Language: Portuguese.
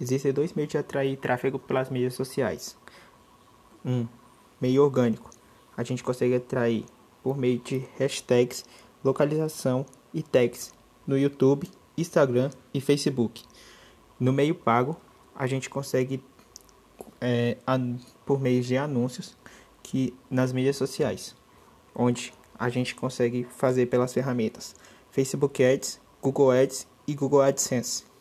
Existem dois meios de atrair tráfego pelas mídias sociais. Um, meio orgânico. A gente consegue atrair por meio de hashtags, localização e tags no YouTube, Instagram e Facebook. No meio pago, a gente consegue é, por meio de anúncios que nas mídias sociais, onde a gente consegue fazer pelas ferramentas Facebook Ads, Google Ads e Google AdSense.